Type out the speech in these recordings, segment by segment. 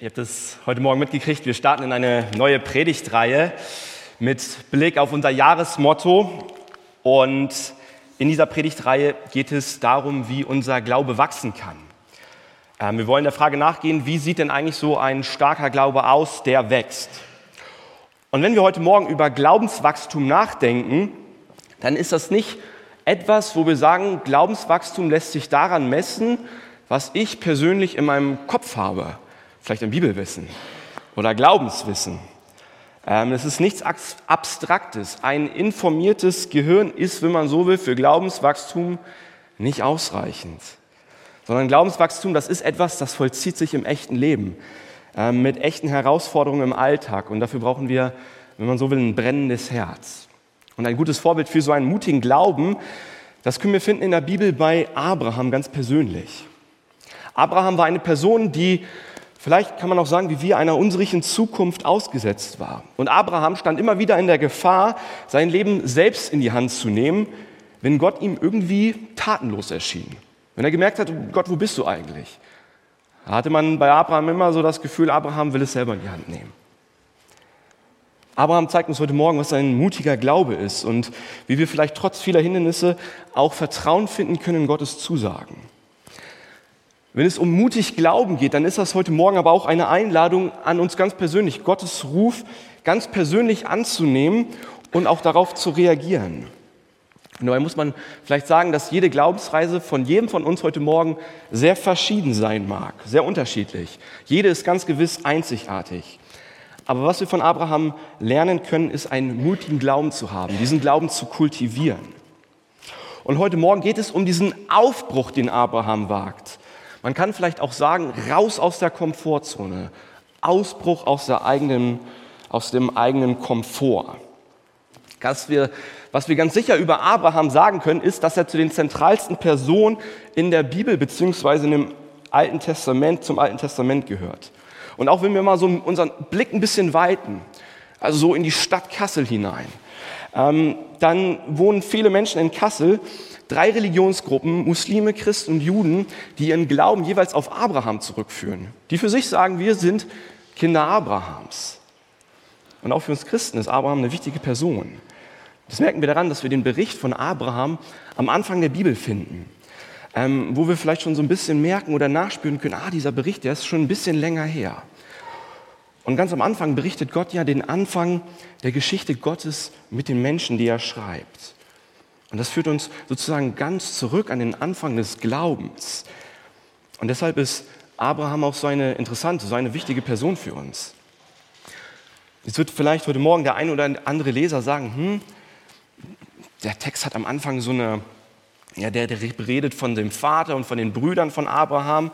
Ihr habt es heute Morgen mitgekriegt, wir starten in eine neue Predigtreihe mit Blick auf unser Jahresmotto. Und in dieser Predigtreihe geht es darum, wie unser Glaube wachsen kann. Ähm, wir wollen der Frage nachgehen, wie sieht denn eigentlich so ein starker Glaube aus, der wächst? Und wenn wir heute Morgen über Glaubenswachstum nachdenken, dann ist das nicht etwas, wo wir sagen, Glaubenswachstum lässt sich daran messen, was ich persönlich in meinem Kopf habe vielleicht ein Bibelwissen oder Glaubenswissen. Ähm, es ist nichts Abstraktes. Ein informiertes Gehirn ist, wenn man so will, für Glaubenswachstum nicht ausreichend. Sondern Glaubenswachstum, das ist etwas, das vollzieht sich im echten Leben, ähm, mit echten Herausforderungen im Alltag. Und dafür brauchen wir, wenn man so will, ein brennendes Herz. Und ein gutes Vorbild für so einen mutigen Glauben, das können wir finden in der Bibel bei Abraham ganz persönlich. Abraham war eine Person, die Vielleicht kann man auch sagen, wie wir einer unsicheren Zukunft ausgesetzt war. Und Abraham stand immer wieder in der Gefahr, sein Leben selbst in die Hand zu nehmen, wenn Gott ihm irgendwie tatenlos erschien. Wenn er gemerkt hat, Gott, wo bist du eigentlich? Da hatte man bei Abraham immer so das Gefühl, Abraham will es selber in die Hand nehmen. Abraham zeigt uns heute Morgen, was ein mutiger Glaube ist und wie wir vielleicht trotz vieler Hindernisse auch Vertrauen finden können in Gottes Zusagen. Wenn es um mutig Glauben geht, dann ist das heute Morgen aber auch eine Einladung an uns ganz persönlich, Gottes Ruf ganz persönlich anzunehmen und auch darauf zu reagieren. Und dabei muss man vielleicht sagen, dass jede Glaubensreise von jedem von uns heute Morgen sehr verschieden sein mag, sehr unterschiedlich. Jede ist ganz gewiss einzigartig. Aber was wir von Abraham lernen können, ist einen mutigen Glauben zu haben, diesen Glauben zu kultivieren. Und heute Morgen geht es um diesen Aufbruch, den Abraham wagt. Man kann vielleicht auch sagen, raus aus der Komfortzone, Ausbruch aus, der eigenen, aus dem eigenen Komfort. Was wir, was wir ganz sicher über Abraham sagen können, ist, dass er zu den zentralsten Personen in der Bibel beziehungsweise in dem Alten Testament, zum Alten Testament gehört. Und auch wenn wir mal so unseren Blick ein bisschen weiten, also so in die Stadt Kassel hinein, ähm, dann wohnen viele Menschen in Kassel, drei Religionsgruppen, Muslime, Christen und Juden, die ihren Glauben jeweils auf Abraham zurückführen. Die für sich sagen, wir sind Kinder Abrahams. Und auch für uns Christen ist Abraham eine wichtige Person. Das merken wir daran, dass wir den Bericht von Abraham am Anfang der Bibel finden, ähm, wo wir vielleicht schon so ein bisschen merken oder nachspüren können, ah, dieser Bericht, der ist schon ein bisschen länger her. Und ganz am Anfang berichtet Gott ja den Anfang der Geschichte Gottes mit den Menschen, die er schreibt. Und das führt uns sozusagen ganz zurück an den Anfang des Glaubens. Und deshalb ist Abraham auch so eine interessante, so eine wichtige Person für uns. Jetzt wird vielleicht heute Morgen der ein oder andere Leser sagen, hm, der Text hat am Anfang so eine, ja, der, der redet von dem Vater und von den Brüdern von Abraham.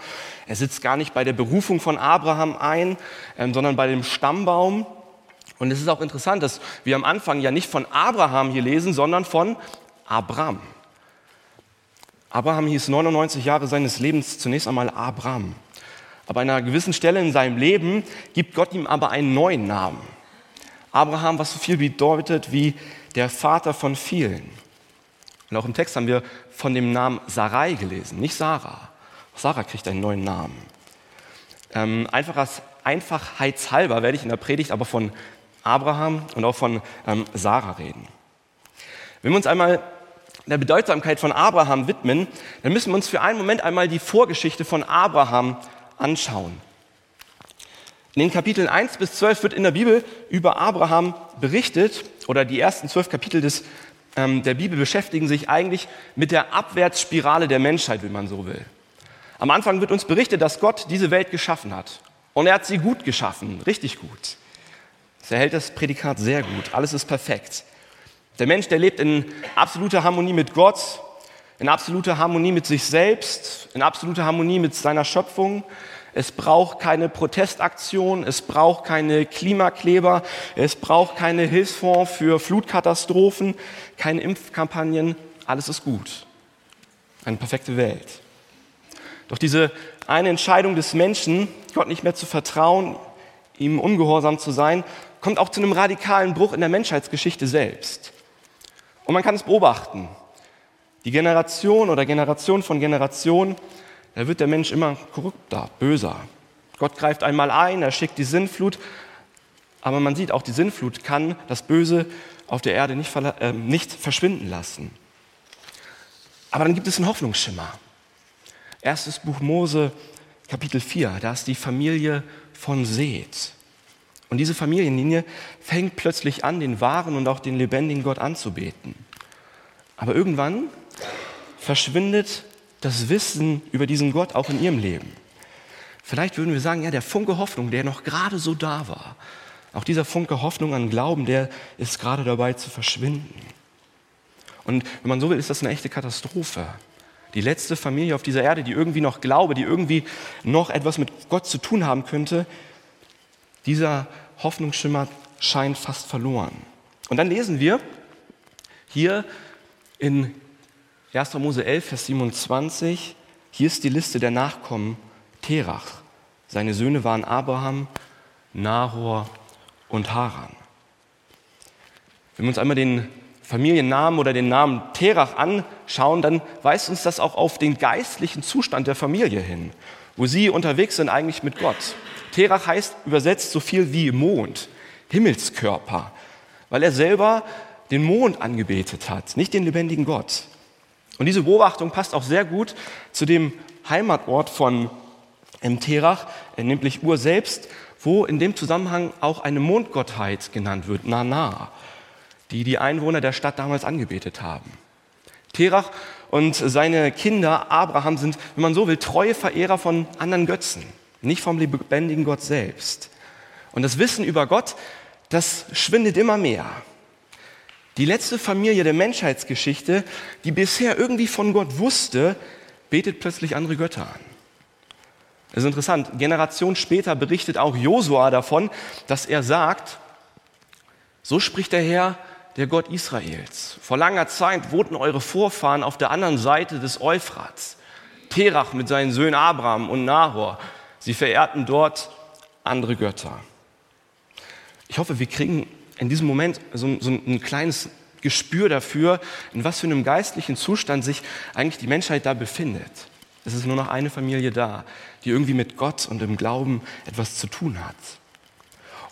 Er sitzt gar nicht bei der Berufung von Abraham ein, ähm, sondern bei dem Stammbaum. Und es ist auch interessant, dass wir am Anfang ja nicht von Abraham hier lesen, sondern von Abraham. Abraham hieß 99 Jahre seines Lebens zunächst einmal Abraham. Aber an einer gewissen Stelle in seinem Leben gibt Gott ihm aber einen neuen Namen. Abraham, was so viel bedeutet wie der Vater von vielen. Und auch im Text haben wir von dem Namen Sarai gelesen, nicht Sarah. Sarah kriegt einen neuen Namen. Ähm, einfachheitshalber werde ich in der Predigt aber von Abraham und auch von ähm, Sarah reden. Wenn wir uns einmal der Bedeutsamkeit von Abraham widmen, dann müssen wir uns für einen Moment einmal die Vorgeschichte von Abraham anschauen. In den Kapiteln 1 bis 12 wird in der Bibel über Abraham berichtet, oder die ersten zwölf Kapitel des, ähm, der Bibel beschäftigen sich eigentlich mit der Abwärtsspirale der Menschheit, wenn man so will. Am Anfang wird uns berichtet, dass Gott diese Welt geschaffen hat. Und er hat sie gut geschaffen, richtig gut. Es erhält das Prädikat sehr gut, alles ist perfekt. Der Mensch, der lebt in absoluter Harmonie mit Gott, in absoluter Harmonie mit sich selbst, in absoluter Harmonie mit seiner Schöpfung. Es braucht keine Protestaktion, es braucht keine Klimakleber, es braucht keine Hilfsfonds für Flutkatastrophen, keine Impfkampagnen. Alles ist gut. Eine perfekte Welt. Doch diese eine Entscheidung des Menschen, Gott nicht mehr zu vertrauen, ihm ungehorsam zu sein, kommt auch zu einem radikalen Bruch in der Menschheitsgeschichte selbst. Und man kann es beobachten. Die Generation oder Generation von Generation, da wird der Mensch immer korrupter, böser. Gott greift einmal ein, er schickt die Sinnflut, aber man sieht auch, die Sinnflut kann das Böse auf der Erde nicht, äh, nicht verschwinden lassen. Aber dann gibt es einen Hoffnungsschimmer. Erstes Buch Mose, Kapitel 4, da ist die Familie von Seth. Und diese Familienlinie fängt plötzlich an, den wahren und auch den lebendigen Gott anzubeten. Aber irgendwann verschwindet das Wissen über diesen Gott auch in ihrem Leben. Vielleicht würden wir sagen, ja, der Funke Hoffnung, der noch gerade so da war, auch dieser Funke Hoffnung an Glauben, der ist gerade dabei zu verschwinden. Und wenn man so will, ist das eine echte Katastrophe. Die letzte Familie auf dieser Erde, die irgendwie noch glaube, die irgendwie noch etwas mit Gott zu tun haben könnte, dieser Hoffnungsschimmer scheint fast verloren. Und dann lesen wir hier in 1. Mose 11, Vers 27, hier ist die Liste der Nachkommen Terach. Seine Söhne waren Abraham, Nahor und Haran. Wenn wir uns einmal den Familiennamen oder den Namen Terach anschauen, dann weist uns das auch auf den geistlichen Zustand der Familie hin, wo sie unterwegs sind eigentlich mit Gott. Terach heißt übersetzt so viel wie Mond, Himmelskörper, weil er selber den Mond angebetet hat, nicht den lebendigen Gott. Und diese Beobachtung passt auch sehr gut zu dem Heimatort von Terach, äh, nämlich Ur selbst, wo in dem Zusammenhang auch eine Mondgottheit genannt wird, Nana, die die Einwohner der Stadt damals angebetet haben. Terach und seine Kinder Abraham sind, wenn man so will, treue Verehrer von anderen Götzen nicht vom lebendigen Gott selbst. Und das Wissen über Gott, das schwindet immer mehr. Die letzte Familie der Menschheitsgeschichte, die bisher irgendwie von Gott wusste, betet plötzlich andere Götter an. Es ist interessant, Generationen später berichtet auch Josua davon, dass er sagt, so spricht der Herr, der Gott Israels. Vor langer Zeit wohnten eure Vorfahren auf der anderen Seite des Euphrats. Terach mit seinen Söhnen Abraham und Nahor Sie verehrten dort andere Götter. Ich hoffe, wir kriegen in diesem Moment so, so ein kleines Gespür dafür, in was für einem geistlichen Zustand sich eigentlich die Menschheit da befindet. Es ist nur noch eine Familie da, die irgendwie mit Gott und im Glauben etwas zu tun hat.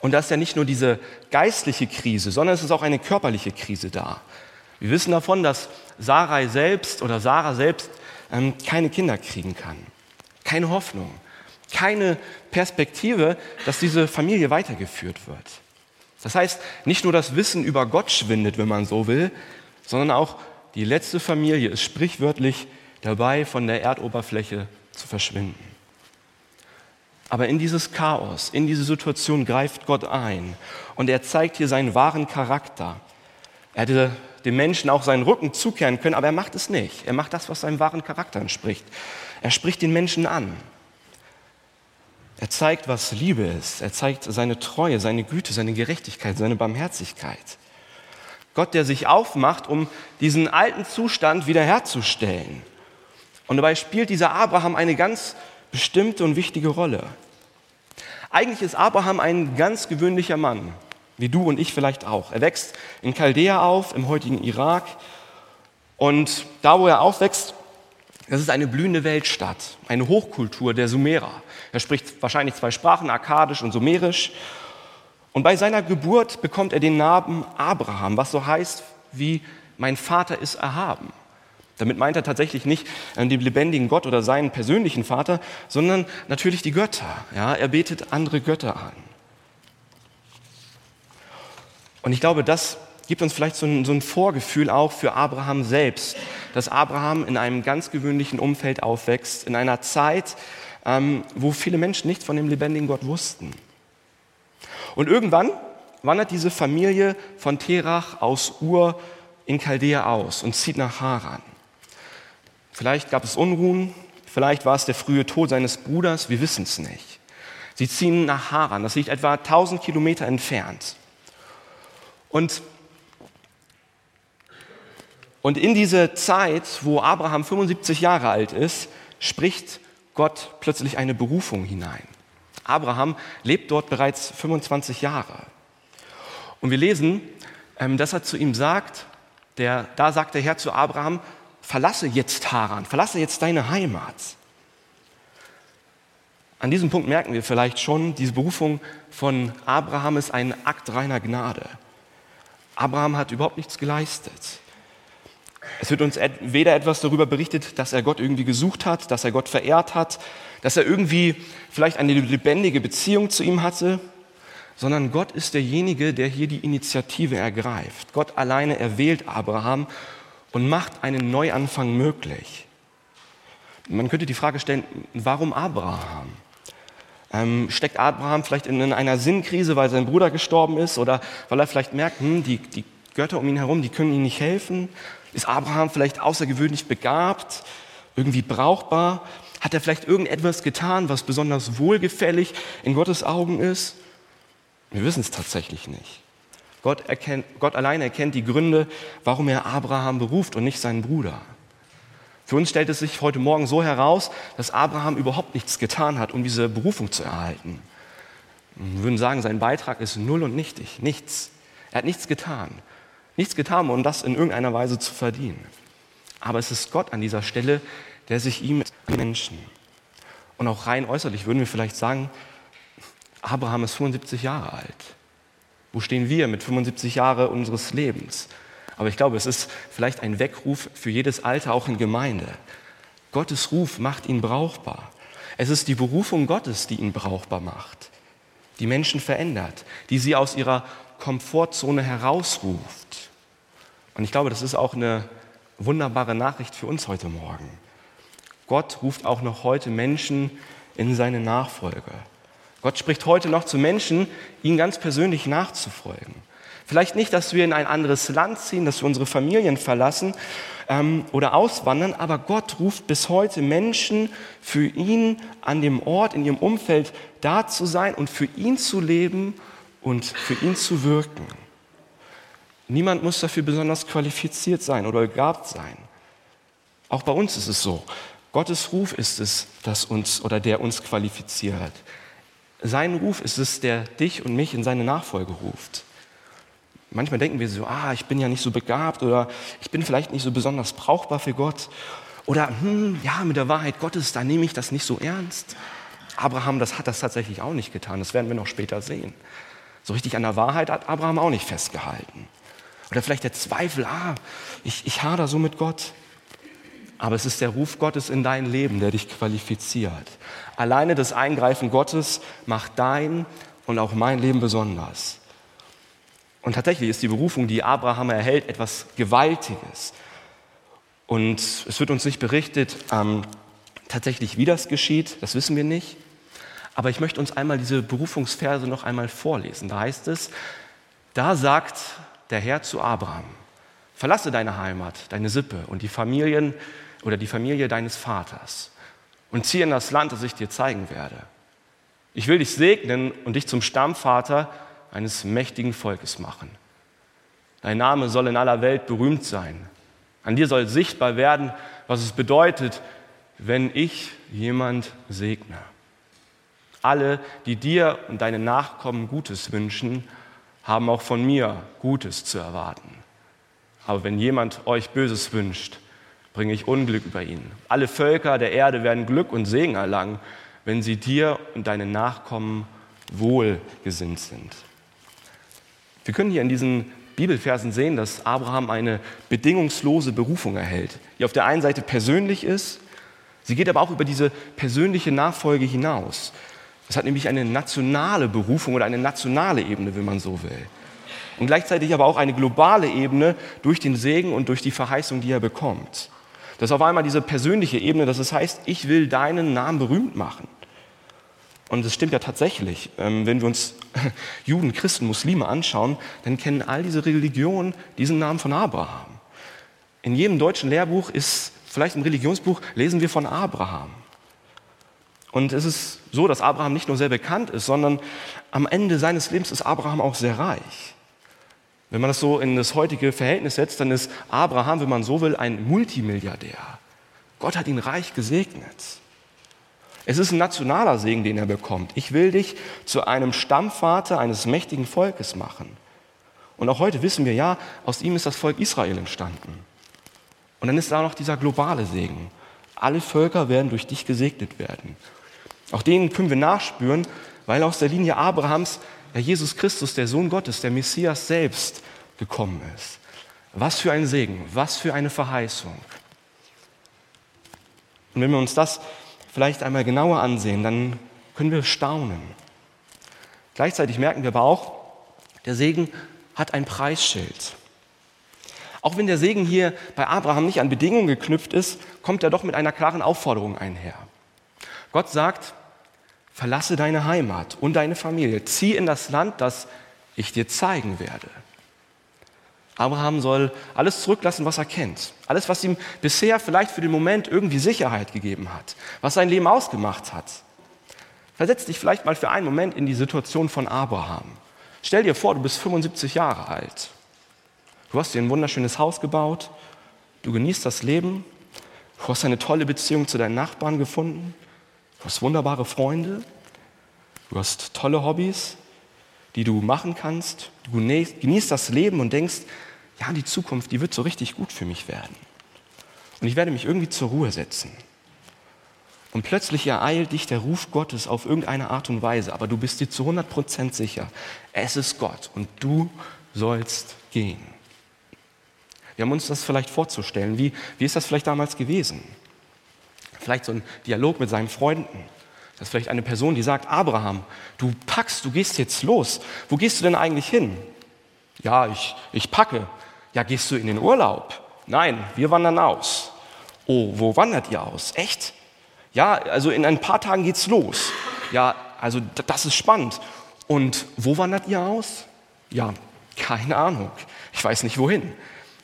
Und da ist ja nicht nur diese geistliche Krise, sondern es ist auch eine körperliche Krise da. Wir wissen davon, dass Sarai selbst oder Sarah selbst ähm, keine Kinder kriegen kann. Keine Hoffnung keine Perspektive, dass diese Familie weitergeführt wird. Das heißt, nicht nur das Wissen über Gott schwindet, wenn man so will, sondern auch die letzte Familie ist sprichwörtlich dabei, von der Erdoberfläche zu verschwinden. Aber in dieses Chaos, in diese Situation greift Gott ein und er zeigt hier seinen wahren Charakter. Er hätte dem Menschen auch seinen Rücken zukehren können, aber er macht es nicht. Er macht das, was seinem wahren Charakter entspricht. Er spricht den Menschen an. Er zeigt, was Liebe ist. Er zeigt seine Treue, seine Güte, seine Gerechtigkeit, seine Barmherzigkeit. Gott, der sich aufmacht, um diesen alten Zustand wiederherzustellen. Und dabei spielt dieser Abraham eine ganz bestimmte und wichtige Rolle. Eigentlich ist Abraham ein ganz gewöhnlicher Mann, wie du und ich vielleicht auch. Er wächst in Chaldea auf, im heutigen Irak. Und da, wo er aufwächst, das ist eine blühende Weltstadt, eine Hochkultur der Sumerer. Er spricht wahrscheinlich zwei Sprachen, Akkadisch und Sumerisch. Und bei seiner Geburt bekommt er den Namen Abraham, was so heißt wie mein Vater ist erhaben. Damit meint er tatsächlich nicht den lebendigen Gott oder seinen persönlichen Vater, sondern natürlich die Götter. Ja, er betet andere Götter an. Und ich glaube, das gibt uns vielleicht so ein, so ein Vorgefühl auch für Abraham selbst, dass Abraham in einem ganz gewöhnlichen Umfeld aufwächst, in einer Zeit, ähm, wo viele Menschen nichts von dem lebendigen Gott wussten. Und irgendwann wandert diese Familie von Terach aus Ur in Chaldea aus und zieht nach Haran. Vielleicht gab es Unruhen, vielleicht war es der frühe Tod seines Bruders, wir wissen es nicht. Sie ziehen nach Haran, das liegt etwa 1000 Kilometer entfernt. Und, und in diese Zeit, wo Abraham 75 Jahre alt ist, spricht Gott plötzlich eine Berufung hinein. Abraham lebt dort bereits 25 Jahre. Und wir lesen, ähm, dass er zu ihm sagt, der, da sagt der Herr zu Abraham, verlasse jetzt Haran, verlasse jetzt deine Heimat. An diesem Punkt merken wir vielleicht schon, diese Berufung von Abraham ist ein Akt reiner Gnade. Abraham hat überhaupt nichts geleistet. Es wird uns weder etwas darüber berichtet, dass er Gott irgendwie gesucht hat, dass er Gott verehrt hat, dass er irgendwie vielleicht eine lebendige Beziehung zu ihm hatte, sondern Gott ist derjenige, der hier die Initiative ergreift. Gott alleine erwählt Abraham und macht einen Neuanfang möglich. Man könnte die Frage stellen, warum Abraham? Ähm, steckt Abraham vielleicht in einer Sinnkrise, weil sein Bruder gestorben ist oder weil er vielleicht merkt, hm, die, die Götter um ihn herum, die können ihm nicht helfen? Ist Abraham vielleicht außergewöhnlich begabt, irgendwie brauchbar? Hat er vielleicht irgendetwas getan, was besonders wohlgefällig in Gottes Augen ist? Wir wissen es tatsächlich nicht. Gott, erkennt, Gott allein erkennt die Gründe, warum er Abraham beruft und nicht seinen Bruder. Für uns stellt es sich heute Morgen so heraus, dass Abraham überhaupt nichts getan hat, um diese Berufung zu erhalten. Wir würden sagen, sein Beitrag ist null und nichtig, nichts. Er hat nichts getan. Nichts getan, um das in irgendeiner Weise zu verdienen. Aber es ist Gott an dieser Stelle, der sich ihm Menschen. Und auch rein äußerlich würden wir vielleicht sagen, Abraham ist 75 Jahre alt. Wo stehen wir mit 75 Jahren unseres Lebens? Aber ich glaube, es ist vielleicht ein Weckruf für jedes Alter, auch in Gemeinde. Gottes Ruf macht ihn brauchbar. Es ist die Berufung Gottes, die ihn brauchbar macht, die Menschen verändert, die sie aus ihrer Komfortzone herausruft. Und ich glaube, das ist auch eine wunderbare Nachricht für uns heute Morgen. Gott ruft auch noch heute Menschen in seine Nachfolge. Gott spricht heute noch zu Menschen, ihnen ganz persönlich nachzufolgen. Vielleicht nicht, dass wir in ein anderes Land ziehen, dass wir unsere Familien verlassen ähm, oder auswandern, aber Gott ruft bis heute Menschen für ihn an dem Ort, in ihrem Umfeld da zu sein und für ihn zu leben und für ihn zu wirken. Niemand muss dafür besonders qualifiziert sein oder begabt sein. Auch bei uns ist es so. Gottes Ruf ist es, das uns oder der uns qualifiziert. Sein Ruf ist es, der dich und mich in seine Nachfolge ruft. Manchmal denken wir so, ah, ich bin ja nicht so begabt oder ich bin vielleicht nicht so besonders brauchbar für Gott. Oder, hm, ja, mit der Wahrheit Gottes, da nehme ich das nicht so ernst. Abraham, das hat das tatsächlich auch nicht getan. Das werden wir noch später sehen. So richtig an der Wahrheit hat Abraham auch nicht festgehalten. Oder vielleicht der Zweifel, ah, ich, ich hader so mit Gott. Aber es ist der Ruf Gottes in dein Leben, der dich qualifiziert. Alleine das Eingreifen Gottes macht dein und auch mein Leben besonders. Und tatsächlich ist die Berufung, die Abraham erhält, etwas Gewaltiges. Und es wird uns nicht berichtet, ähm, tatsächlich, wie das geschieht, das wissen wir nicht. Aber ich möchte uns einmal diese Berufungsverse noch einmal vorlesen. Da heißt es, da sagt der Herr zu Abraham, verlasse deine Heimat, deine Sippe und die Familien oder die Familie deines Vaters und ziehe in das Land, das ich dir zeigen werde. Ich will dich segnen und dich zum Stammvater eines mächtigen Volkes machen. Dein Name soll in aller Welt berühmt sein. An dir soll sichtbar werden, was es bedeutet, wenn ich jemand segne. Alle, die dir und deinen Nachkommen Gutes wünschen, haben auch von mir Gutes zu erwarten. Aber wenn jemand euch Böses wünscht, bringe ich Unglück über ihn. Alle Völker der Erde werden Glück und Segen erlangen, wenn sie dir und deinen Nachkommen wohlgesinnt sind. Wir können hier in diesen Bibelversen sehen, dass Abraham eine bedingungslose Berufung erhält, die auf der einen Seite persönlich ist, sie geht aber auch über diese persönliche Nachfolge hinaus. Es hat nämlich eine nationale Berufung oder eine nationale Ebene, wenn man so will. Und gleichzeitig aber auch eine globale Ebene durch den Segen und durch die Verheißung, die er bekommt. Das ist auf einmal diese persönliche Ebene, dass es heißt, ich will deinen Namen berühmt machen. Und es stimmt ja tatsächlich, ähm, wenn wir uns Juden, Christen, Muslime anschauen, dann kennen all diese Religionen diesen Namen von Abraham. In jedem deutschen Lehrbuch ist, vielleicht im Religionsbuch, lesen wir von Abraham. Und es ist so, dass Abraham nicht nur sehr bekannt ist, sondern am Ende seines Lebens ist Abraham auch sehr reich. Wenn man das so in das heutige Verhältnis setzt, dann ist Abraham, wenn man so will, ein Multimilliardär. Gott hat ihn reich gesegnet. Es ist ein nationaler Segen, den er bekommt. Ich will dich zu einem Stammvater eines mächtigen Volkes machen. Und auch heute wissen wir ja, aus ihm ist das Volk Israel entstanden. Und dann ist da noch dieser globale Segen. Alle Völker werden durch dich gesegnet werden. Auch denen können wir nachspüren, weil aus der Linie Abrahams ja Jesus Christus, der Sohn Gottes, der Messias selbst gekommen ist. Was für ein Segen, was für eine Verheißung. Und wenn wir uns das vielleicht einmal genauer ansehen, dann können wir staunen. Gleichzeitig merken wir aber auch, der Segen hat ein Preisschild. Auch wenn der Segen hier bei Abraham nicht an Bedingungen geknüpft ist, kommt er doch mit einer klaren Aufforderung einher. Gott sagt, verlasse deine Heimat und deine Familie, zieh in das Land, das ich dir zeigen werde. Abraham soll alles zurücklassen, was er kennt. Alles, was ihm bisher vielleicht für den Moment irgendwie Sicherheit gegeben hat, was sein Leben ausgemacht hat. Versetz dich vielleicht mal für einen Moment in die Situation von Abraham. Stell dir vor, du bist 75 Jahre alt. Du hast dir ein wunderschönes Haus gebaut, du genießt das Leben, du hast eine tolle Beziehung zu deinen Nachbarn gefunden, du hast wunderbare Freunde, du hast tolle Hobbys, die du machen kannst, du genießt das Leben und denkst, ja, die Zukunft, die wird so richtig gut für mich werden. Und ich werde mich irgendwie zur Ruhe setzen. Und plötzlich ereilt dich der Ruf Gottes auf irgendeine Art und Weise, aber du bist dir zu 100% sicher, es ist Gott und du sollst gehen. Wir haben uns das vielleicht vorzustellen. Wie, wie ist das vielleicht damals gewesen? Vielleicht so ein Dialog mit seinen Freunden. Das ist vielleicht eine Person, die sagt, Abraham, du packst, du gehst jetzt los. Wo gehst du denn eigentlich hin? Ja, ich, ich packe. Ja, gehst du in den Urlaub? Nein, wir wandern aus. Oh, wo wandert ihr aus? Echt? Ja, also in ein paar Tagen geht's los. Ja, also das ist spannend. Und wo wandert ihr aus? Ja, keine Ahnung. Ich weiß nicht wohin.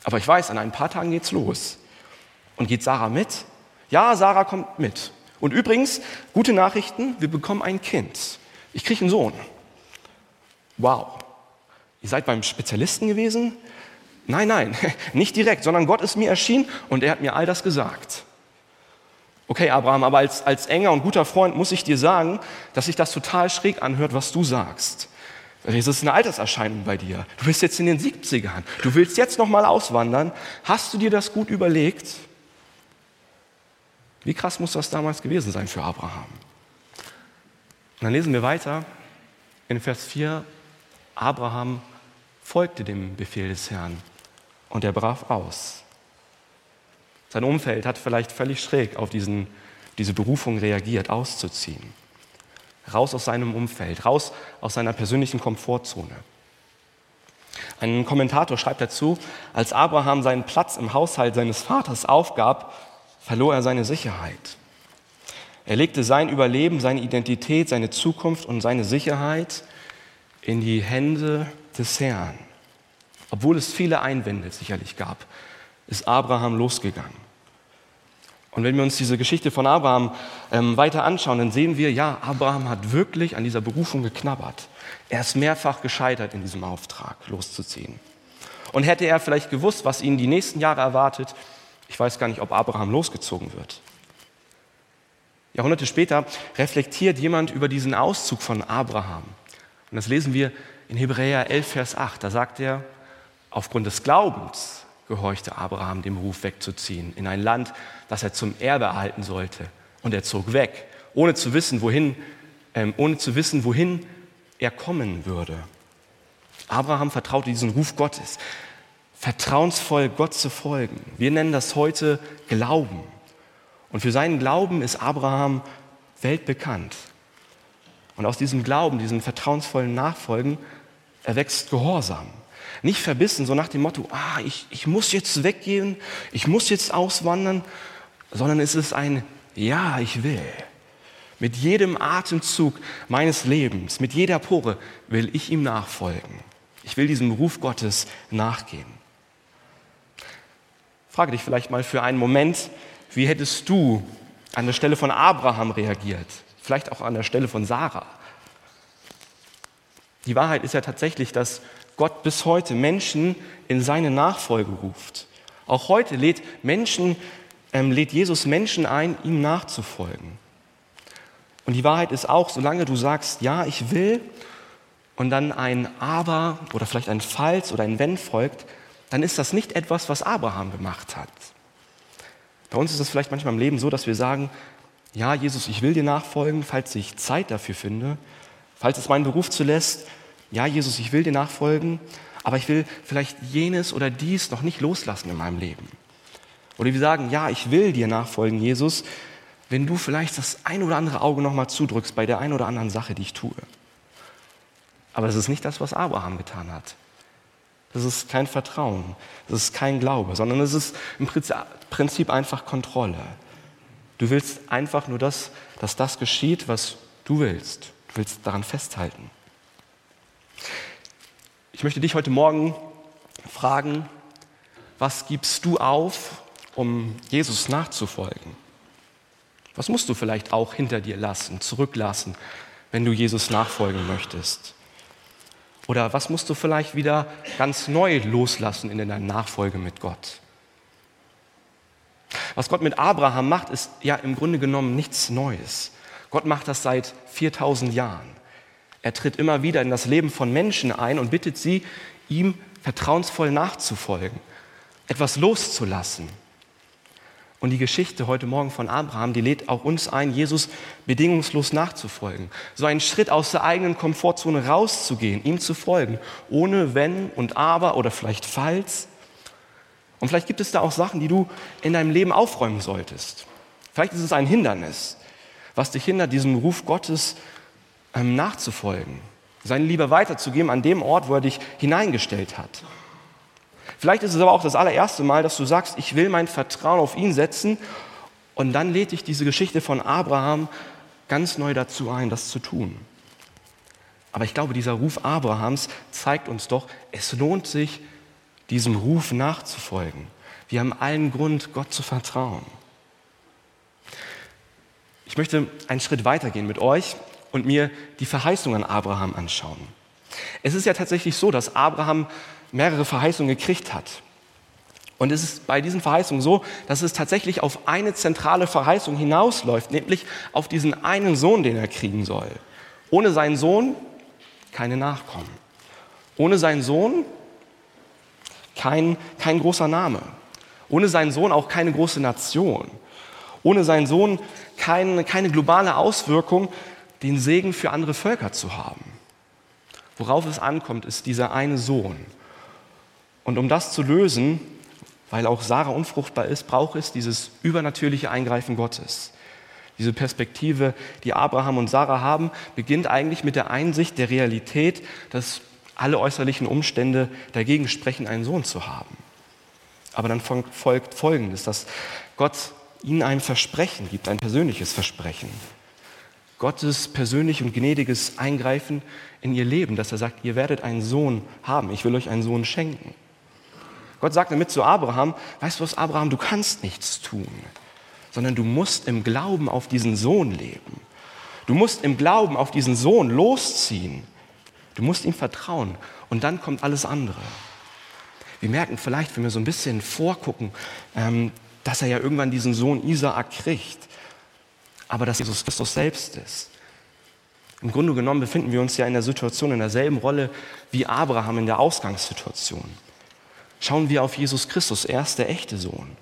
Aber ich weiß, an ein paar Tagen geht's los. Und geht Sarah mit? Ja, Sarah kommt mit. Und übrigens, gute Nachrichten, wir bekommen ein Kind. Ich kriege einen Sohn. Wow. Ihr seid beim Spezialisten gewesen? Nein, nein, nicht direkt, sondern Gott ist mir erschienen und er hat mir all das gesagt. Okay, Abraham, aber als, als enger und guter Freund muss ich dir sagen, dass sich das total schräg anhört, was du sagst. Es ist eine Alterserscheinung bei dir. Du bist jetzt in den 70ern. Du willst jetzt noch mal auswandern. Hast du dir das gut überlegt? Wie krass muss das damals gewesen sein für Abraham? Und dann lesen wir weiter in Vers 4. Abraham folgte dem Befehl des Herrn und er brach aus. Sein Umfeld hat vielleicht völlig schräg auf diesen, diese Berufung reagiert, auszuziehen. Raus aus seinem Umfeld, raus aus seiner persönlichen Komfortzone. Ein Kommentator schreibt dazu, als Abraham seinen Platz im Haushalt seines Vaters aufgab, verlor er seine Sicherheit. Er legte sein Überleben, seine Identität, seine Zukunft und seine Sicherheit in die Hände des Herrn. Obwohl es viele Einwände sicherlich gab, ist Abraham losgegangen. Und wenn wir uns diese Geschichte von Abraham ähm, weiter anschauen, dann sehen wir, ja, Abraham hat wirklich an dieser Berufung geknabbert. Er ist mehrfach gescheitert in diesem Auftrag, loszuziehen. Und hätte er vielleicht gewusst, was ihn die nächsten Jahre erwartet, ich weiß gar nicht, ob Abraham losgezogen wird. Jahrhunderte später reflektiert jemand über diesen Auszug von Abraham. Und das lesen wir in Hebräer 11, Vers 8. Da sagt er, aufgrund des Glaubens gehorchte Abraham dem Ruf wegzuziehen in ein Land, das er zum Erbe erhalten sollte. Und er zog weg, ohne zu wissen, wohin, ähm, ohne zu wissen, wohin er kommen würde. Abraham vertraute diesen Ruf Gottes, vertrauensvoll Gott zu folgen. Wir nennen das heute Glauben. Und für seinen Glauben ist Abraham weltbekannt. Und aus diesem Glauben, diesem vertrauensvollen Nachfolgen, erwächst Gehorsam. Nicht verbissen, so nach dem Motto, ah, ich, ich muss jetzt weggehen, ich muss jetzt auswandern, sondern es ist ein Ja, ich will. Mit jedem Atemzug meines Lebens, mit jeder Pore will ich ihm nachfolgen. Ich will diesem Ruf Gottes nachgehen. Frage dich vielleicht mal für einen Moment, wie hättest du an der Stelle von Abraham reagiert? Vielleicht auch an der Stelle von Sarah. Die Wahrheit ist ja tatsächlich, dass Gott bis heute Menschen in seine Nachfolge ruft. Auch heute lädt, Menschen, ähm, lädt Jesus Menschen ein, ihm nachzufolgen. Und die Wahrheit ist auch, solange du sagst, ja, ich will, und dann ein Aber oder vielleicht ein Falls oder ein Wenn folgt, dann ist das nicht etwas, was Abraham gemacht hat. Bei uns ist es vielleicht manchmal im Leben so, dass wir sagen, ja, Jesus, ich will dir nachfolgen, falls ich Zeit dafür finde, falls es meinen Beruf zulässt, ja, Jesus, ich will dir nachfolgen, aber ich will vielleicht jenes oder dies noch nicht loslassen in meinem Leben. Oder wir sagen, ja, ich will dir nachfolgen, Jesus, wenn du vielleicht das ein oder andere Auge nochmal zudrückst bei der ein oder anderen Sache, die ich tue. Aber das ist nicht das, was Abraham getan hat. Das ist kein Vertrauen, das ist kein Glaube, sondern es ist im Prinzip einfach Kontrolle. Du willst einfach nur das, dass das geschieht, was du willst. Du willst daran festhalten. Ich möchte dich heute Morgen fragen, was gibst du auf, um Jesus nachzufolgen? Was musst du vielleicht auch hinter dir lassen, zurücklassen, wenn du Jesus nachfolgen möchtest? Oder was musst du vielleicht wieder ganz neu loslassen in deiner Nachfolge mit Gott? Was Gott mit Abraham macht, ist ja im Grunde genommen nichts Neues. Gott macht das seit 4000 Jahren. Er tritt immer wieder in das Leben von Menschen ein und bittet sie, ihm vertrauensvoll nachzufolgen, etwas loszulassen. Und die Geschichte heute Morgen von Abraham, die lädt auch uns ein, Jesus bedingungslos nachzufolgen. So einen Schritt aus der eigenen Komfortzone rauszugehen, ihm zu folgen, ohne Wenn und Aber oder vielleicht Falls. Und vielleicht gibt es da auch Sachen, die du in deinem Leben aufräumen solltest. Vielleicht ist es ein Hindernis, was dich hindert, diesem Ruf Gottes ähm, nachzufolgen, seine Liebe weiterzugeben an dem Ort, wo er dich hineingestellt hat. Vielleicht ist es aber auch das allererste Mal, dass du sagst, ich will mein Vertrauen auf ihn setzen und dann lädt dich diese Geschichte von Abraham ganz neu dazu ein, das zu tun. Aber ich glaube, dieser Ruf Abrahams zeigt uns doch, es lohnt sich, diesem Ruf nachzufolgen. Wir haben allen Grund, Gott zu vertrauen. Ich möchte einen Schritt weitergehen mit euch und mir die Verheißung an Abraham anschauen. Es ist ja tatsächlich so, dass Abraham mehrere Verheißungen gekriegt hat. Und es ist bei diesen Verheißungen so, dass es tatsächlich auf eine zentrale Verheißung hinausläuft, nämlich auf diesen einen Sohn, den er kriegen soll. Ohne seinen Sohn keine Nachkommen. Ohne seinen Sohn kein, kein großer Name. Ohne seinen Sohn auch keine große Nation. Ohne seinen Sohn kein, keine globale Auswirkung, den Segen für andere Völker zu haben. Worauf es ankommt, ist dieser eine Sohn. Und um das zu lösen, weil auch Sarah unfruchtbar ist, braucht es dieses übernatürliche Eingreifen Gottes. Diese Perspektive, die Abraham und Sarah haben, beginnt eigentlich mit der Einsicht der Realität, dass alle äußerlichen Umstände dagegen sprechen, einen Sohn zu haben. Aber dann folgt Folgendes, dass Gott ihnen ein Versprechen gibt, ein persönliches Versprechen. Gottes persönlich und gnädiges Eingreifen in ihr Leben, dass er sagt, ihr werdet einen Sohn haben, ich will euch einen Sohn schenken. Gott sagt damit zu Abraham, weißt du was, Abraham, du kannst nichts tun, sondern du musst im Glauben auf diesen Sohn leben. Du musst im Glauben auf diesen Sohn losziehen. Du musst ihm vertrauen und dann kommt alles andere. Wir merken vielleicht, wenn wir so ein bisschen vorgucken, ähm, dass er ja irgendwann diesen Sohn Isaak kriegt, aber dass Jesus Christus selbst ist. Im Grunde genommen befinden wir uns ja in der Situation, in derselben Rolle wie Abraham in der Ausgangssituation. Schauen wir auf Jesus Christus, er ist der echte Sohn.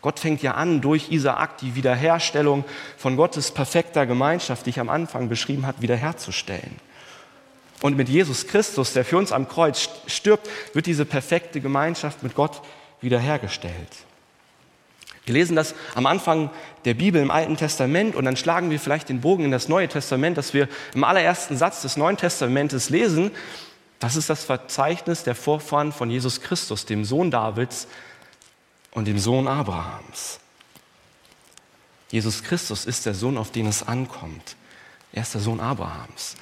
Gott fängt ja an, durch Isaak die Wiederherstellung von Gottes perfekter Gemeinschaft, die ich am Anfang beschrieben habe, wiederherzustellen. Und mit Jesus Christus, der für uns am Kreuz stirbt, wird diese perfekte Gemeinschaft mit Gott wiederhergestellt. Wir lesen das am Anfang der Bibel im Alten Testament und dann schlagen wir vielleicht den Bogen in das Neue Testament, dass wir im allerersten Satz des Neuen Testamentes lesen, das ist das Verzeichnis der Vorfahren von Jesus Christus, dem Sohn Davids und dem Sohn Abrahams. Jesus Christus ist der Sohn, auf den es ankommt. Er ist der Sohn Abrahams.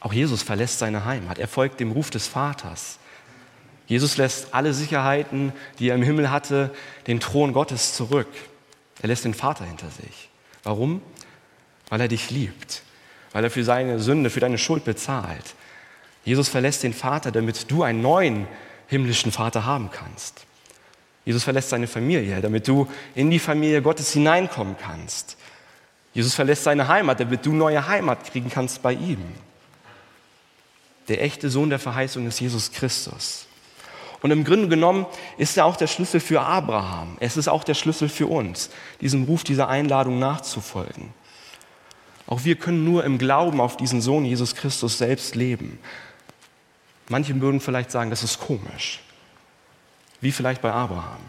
Auch Jesus verlässt seine Heimat. Er folgt dem Ruf des Vaters. Jesus lässt alle Sicherheiten, die er im Himmel hatte, den Thron Gottes zurück. Er lässt den Vater hinter sich. Warum? Weil er dich liebt, weil er für seine Sünde, für deine Schuld bezahlt, Jesus verlässt den Vater, damit du einen neuen himmlischen Vater haben kannst. Jesus verlässt seine Familie, damit du in die Familie Gottes hineinkommen kannst. Jesus verlässt seine Heimat, damit du neue Heimat kriegen kannst bei ihm. Der echte Sohn der Verheißung ist Jesus Christus. Und im Grunde genommen ist er auch der Schlüssel für Abraham. Es ist auch der Schlüssel für uns, diesem Ruf, dieser Einladung nachzufolgen. Auch wir können nur im Glauben auf diesen Sohn Jesus Christus selbst leben. Manche würden vielleicht sagen, das ist komisch, wie vielleicht bei Abraham.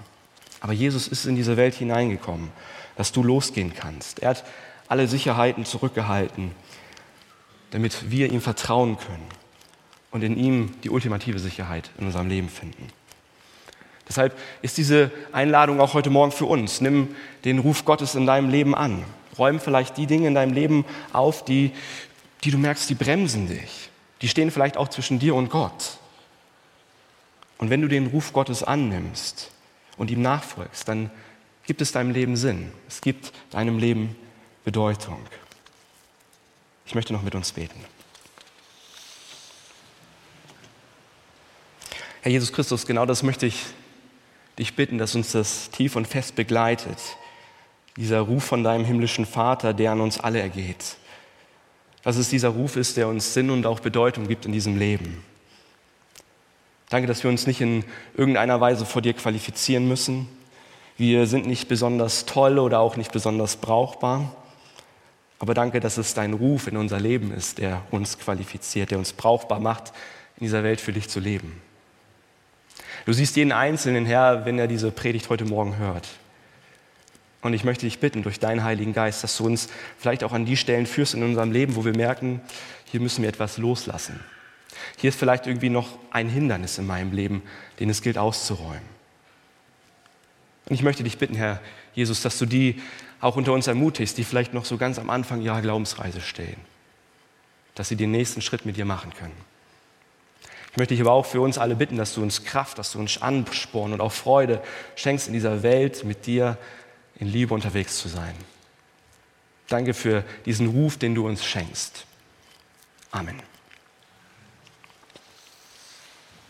Aber Jesus ist in diese Welt hineingekommen, dass du losgehen kannst. Er hat alle Sicherheiten zurückgehalten, damit wir ihm vertrauen können und in ihm die ultimative Sicherheit in unserem Leben finden. Deshalb ist diese Einladung auch heute Morgen für uns. Nimm den Ruf Gottes in deinem Leben an. Räum vielleicht die Dinge in deinem Leben auf, die, die du merkst, die bremsen dich. Die stehen vielleicht auch zwischen dir und Gott. Und wenn du den Ruf Gottes annimmst und ihm nachfolgst, dann gibt es deinem Leben Sinn. Es gibt deinem Leben Bedeutung. Ich möchte noch mit uns beten. Herr Jesus Christus, genau das möchte ich dich bitten, dass uns das tief und fest begleitet. Dieser Ruf von deinem himmlischen Vater, der an uns alle ergeht. Dass es dieser Ruf ist, der uns Sinn und auch Bedeutung gibt in diesem Leben. Danke, dass wir uns nicht in irgendeiner Weise vor dir qualifizieren müssen. Wir sind nicht besonders toll oder auch nicht besonders brauchbar. Aber danke, dass es dein Ruf in unser Leben ist, der uns qualifiziert, der uns brauchbar macht, in dieser Welt für dich zu leben. Du siehst jeden Einzelnen, Herr, wenn er diese Predigt heute Morgen hört. Und ich möchte dich bitten, durch deinen Heiligen Geist, dass du uns vielleicht auch an die Stellen führst in unserem Leben, wo wir merken, hier müssen wir etwas loslassen. Hier ist vielleicht irgendwie noch ein Hindernis in meinem Leben, den es gilt auszuräumen. Und ich möchte dich bitten, Herr Jesus, dass du die auch unter uns ermutigst, die vielleicht noch so ganz am Anfang ihrer Glaubensreise stehen, dass sie den nächsten Schritt mit dir machen können. Ich möchte dich aber auch für uns alle bitten, dass du uns Kraft, dass du uns Ansporn und auch Freude schenkst, in dieser Welt mit dir in Liebe unterwegs zu sein. Danke für diesen Ruf, den du uns schenkst. Amen.